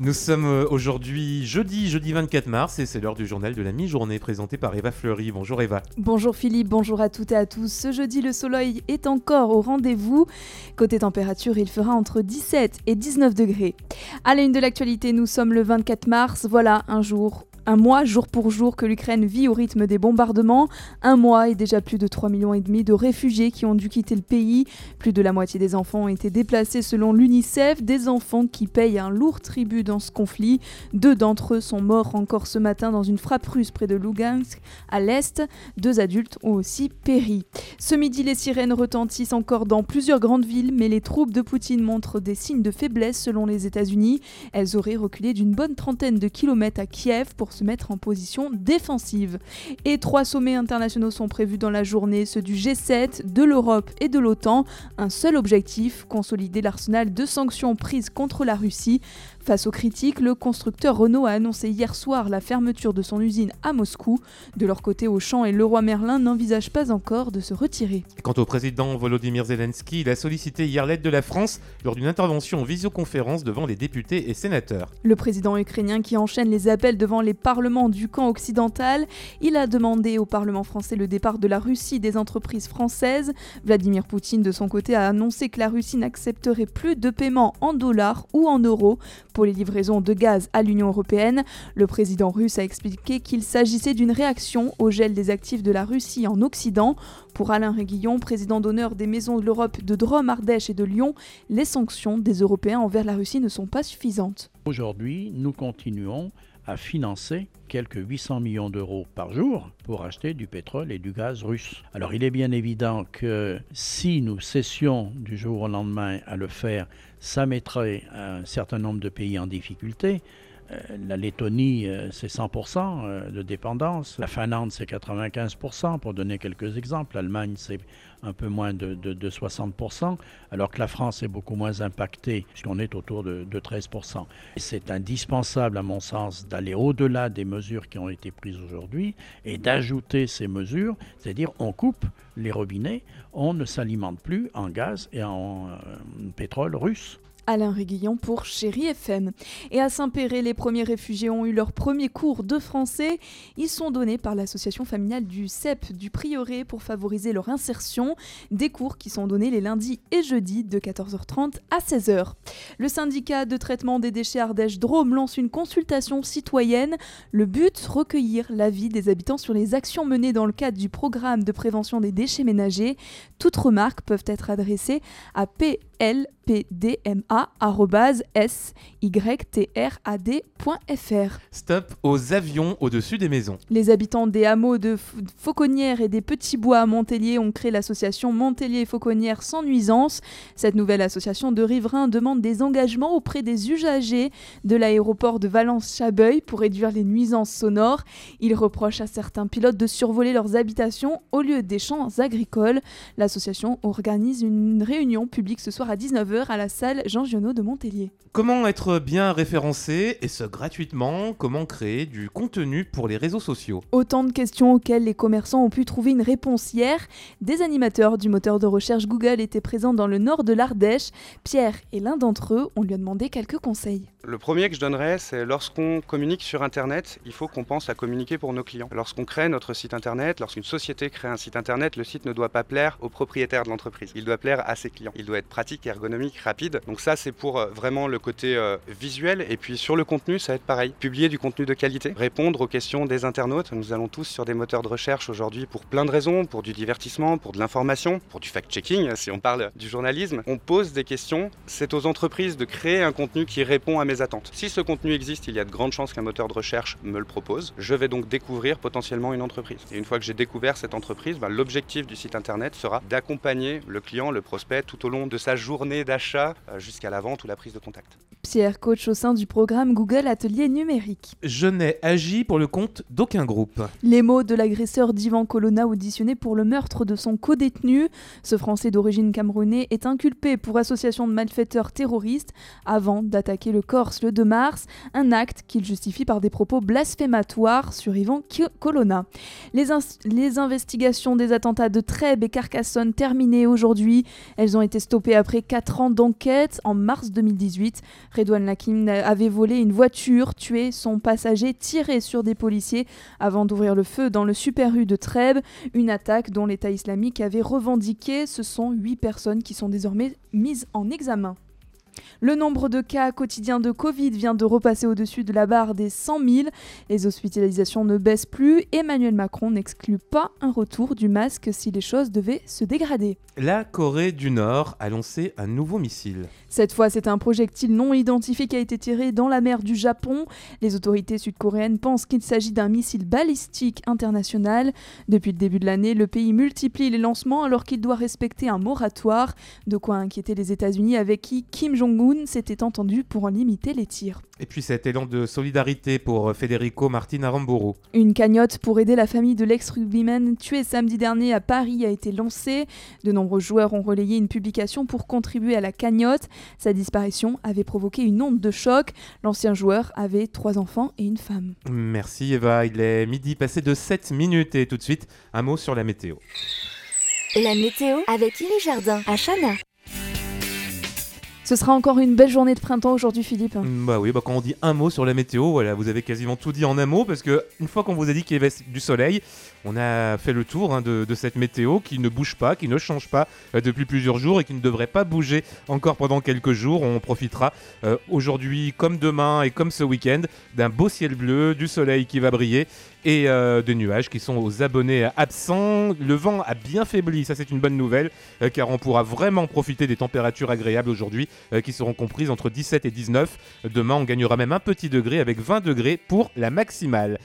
Nous sommes euh, aujourd'hui jeudi, jeudi 24 mars, et c'est l'heure du journal de la mi-journée présenté par Eva Fleury. Bonjour Eva. Bonjour Philippe, bonjour à toutes et à tous. Ce jeudi, le soleil est encore au rendez-vous. Côté température, il fera entre 17 et 19 degrés. À la une de l'actualité, nous sommes le 24 mars. Voilà un jour un mois jour pour jour que l'Ukraine vit au rythme des bombardements. Un mois et déjà plus de 3,5 millions et demi de réfugiés qui ont dû quitter le pays. Plus de la moitié des enfants ont été déplacés selon l'UNICEF, des enfants qui payent un lourd tribut dans ce conflit. Deux d'entre eux sont morts encore ce matin dans une frappe russe près de Lugansk, à l'est. Deux adultes ont aussi péri. Ce midi, les sirènes retentissent encore dans plusieurs grandes villes, mais les troupes de Poutine montrent des signes de faiblesse selon les États-Unis. Elles auraient reculé d'une bonne trentaine de kilomètres à Kiev pour se mettre en position défensive. Et trois sommets internationaux sont prévus dans la journée, ceux du G7, de l'Europe et de l'OTAN. Un seul objectif, consolider l'arsenal de sanctions prises contre la Russie. Face aux critiques, le constructeur Renault a annoncé hier soir la fermeture de son usine à Moscou. De leur côté, Auchan et Leroy Merlin n'envisagent pas encore de se retirer. Quant au président Volodymyr Zelensky, il a sollicité hier l'aide de la France lors d'une intervention en visioconférence devant les députés et sénateurs. Le président ukrainien qui enchaîne les appels devant les parlements du camp occidental, il a demandé au Parlement français le départ de la Russie des entreprises françaises. Vladimir Poutine, de son côté, a annoncé que la Russie n'accepterait plus de paiements en dollars ou en euros pour les livraisons de gaz à l'Union européenne. Le président russe a expliqué qu'il s'agissait d'une réaction au gel des actifs de la Russie en Occident. Pour Alain Réguillon, président d'honneur des maisons de l'Europe de Drôme, Ardèche et de Lyon, les sanctions des Européens envers la Russie ne sont pas suffisantes. Aujourd'hui, nous continuons à financer quelques 800 millions d'euros par jour pour acheter du pétrole et du gaz russe. Alors il est bien évident que si nous cessions du jour au lendemain à le faire, ça mettrait un certain nombre de pays en difficulté. Euh, la Lettonie, euh, c'est 100% euh, de dépendance. La Finlande, c'est 95%, pour donner quelques exemples. L'Allemagne, c'est un peu moins de, 60%, alors que la France est beaucoup moins impactée, puisqu'on est autour de, 13%. C'est indispensable, à mon sens, d'aller au-delà des mesures qui ont été prises aujourd'hui et d'ajouter ces mesures, c'est-à-dire on coupe les robinets, on ne s'alimente plus en gaz et en pétrole russe. Alain Réguillon pour Chéri FM. Et à Saint-Péret, les premiers réfugiés ont eu leur premier cours de français. Ils sont donnés par l'association familiale du CEP du Prieuré pour favoriser leur insertion. Des cours qui sont donnés les lundis et jeudis de 14h30 à 16h. Le syndicat de traitement des déchets Ardèche Drôme lance une consultation citoyenne. Le but, recueillir l'avis des habitants sur les actions menées dans le cadre du programme de prévention des déchets ménagers. Toutes remarques peuvent être adressées à P Stop aux avions au-dessus des maisons. Les habitants des hameaux de Fauconnières et des Petits Bois à Montélier ont créé l'association Montélier Fauconnières sans nuisance. Cette nouvelle association de riverains demande des engagements auprès des usagers de l'aéroport de Valence-Chabeuil pour réduire les nuisances sonores. Ils reprochent à certains pilotes de survoler leurs habitations au lieu des champs agricoles. L'association organise une réunion publique ce soir à 19h à la salle Jean Giono de Montélier. Comment être bien référencé, et ce gratuitement? Comment créer du contenu pour les réseaux sociaux? Autant de questions auxquelles les commerçants ont pu trouver une réponse hier. Des animateurs du moteur de recherche Google étaient présents dans le nord de l'Ardèche. Pierre est l'un d'entre eux, on lui a demandé quelques conseils. Le premier que je donnerais, c'est lorsqu'on communique sur Internet, il faut qu'on pense à communiquer pour nos clients. Lorsqu'on crée notre site Internet, lorsqu'une société crée un site Internet, le site ne doit pas plaire au propriétaire de l'entreprise. Il doit plaire à ses clients. Il doit être pratique, ergonomique, rapide. Donc ça, c'est pour euh, vraiment le côté euh, visuel. Et puis sur le contenu, ça va être pareil. Publier du contenu de qualité, répondre aux questions des internautes. Nous allons tous sur des moteurs de recherche aujourd'hui pour plein de raisons, pour du divertissement, pour de l'information, pour du fact-checking, si on parle du journalisme. On pose des questions. C'est aux entreprises de créer un contenu qui répond à mes attentes. Si ce contenu existe, il y a de grandes chances qu'un moteur de recherche me le propose. Je vais donc découvrir potentiellement une entreprise. Et une fois que j'ai découvert cette entreprise, bah, l'objectif du site internet sera d'accompagner le client, le prospect, tout au long de sa journée d'achat euh, la vente ou la prise de contact. Pierre, coach au sein du programme Google Atelier Numérique. Je n'ai agi pour le compte d'aucun groupe. Les mots de l'agresseur d'Ivan Colonna auditionnés pour le meurtre de son co-détenu. Ce Français d'origine camerounaise est inculpé pour association de malfaiteurs terroristes avant d'attaquer le Corse le 2 mars, un acte qu'il justifie par des propos blasphématoires sur Ivan Colonna. Les, les investigations des attentats de Trèbes et Carcassonne terminées aujourd'hui. Elles ont été stoppées après 4 ans d'enquête en mars 2018 Redouane Lakim avait volé une voiture, tué son passager, tiré sur des policiers avant d'ouvrir le feu dans le Super U de Trèbes, une attaque dont l'État islamique avait revendiqué. Ce sont huit personnes qui sont désormais mises en examen. Le nombre de cas quotidiens de Covid vient de repasser au-dessus de la barre des 100 000. Les hospitalisations ne baissent plus. Emmanuel Macron n'exclut pas un retour du masque si les choses devaient se dégrader. La Corée du Nord a lancé un nouveau missile. Cette fois, c'est un projectile non identifié qui a été tiré dans la mer du Japon. Les autorités sud-coréennes pensent qu'il s'agit d'un missile balistique international. Depuis le début de l'année, le pays multiplie les lancements alors qu'il doit respecter un moratoire. De quoi inquiéter les États-Unis avec qui Kim Jong-un s'était entendu pour en limiter les tirs. Et puis cet élan de solidarité pour Federico Martin Aramburu. Une cagnotte pour aider la famille de l'ex-rugbyman tué samedi dernier à Paris a été lancée. De nombreux joueurs ont relayé une publication pour contribuer à la cagnotte. Sa disparition avait provoqué une onde de choc. L'ancien joueur avait trois enfants et une femme. Merci Eva, il est midi passé de 7 minutes et tout de suite un mot sur la météo. La météo avec Iri Jardin à Chana. Ce sera encore une belle journée de printemps aujourd'hui, Philippe. Bah oui, bah quand on dit un mot sur la météo, voilà, vous avez quasiment tout dit en un mot parce que une fois qu'on vous a dit qu'il y avait du soleil, on a fait le tour hein, de, cette météo qui ne bouge pas, qui ne change pas euh, depuis plusieurs jours et qui ne devrait pas bouger encore pendant quelques jours. On profitera euh, aujourd'hui comme demain et comme ce week-end d'un beau ciel bleu, du soleil qui va briller et euh, des nuages qui sont aux abonnés absents. Le vent a bien faibli, ça c'est une bonne nouvelle, car on pourra vraiment profiter des températures agréables aujourd'hui qui seront comprises entre 17 et 19. Demain, on gagnera même un petit degré avec 20 degrés pour la maximale.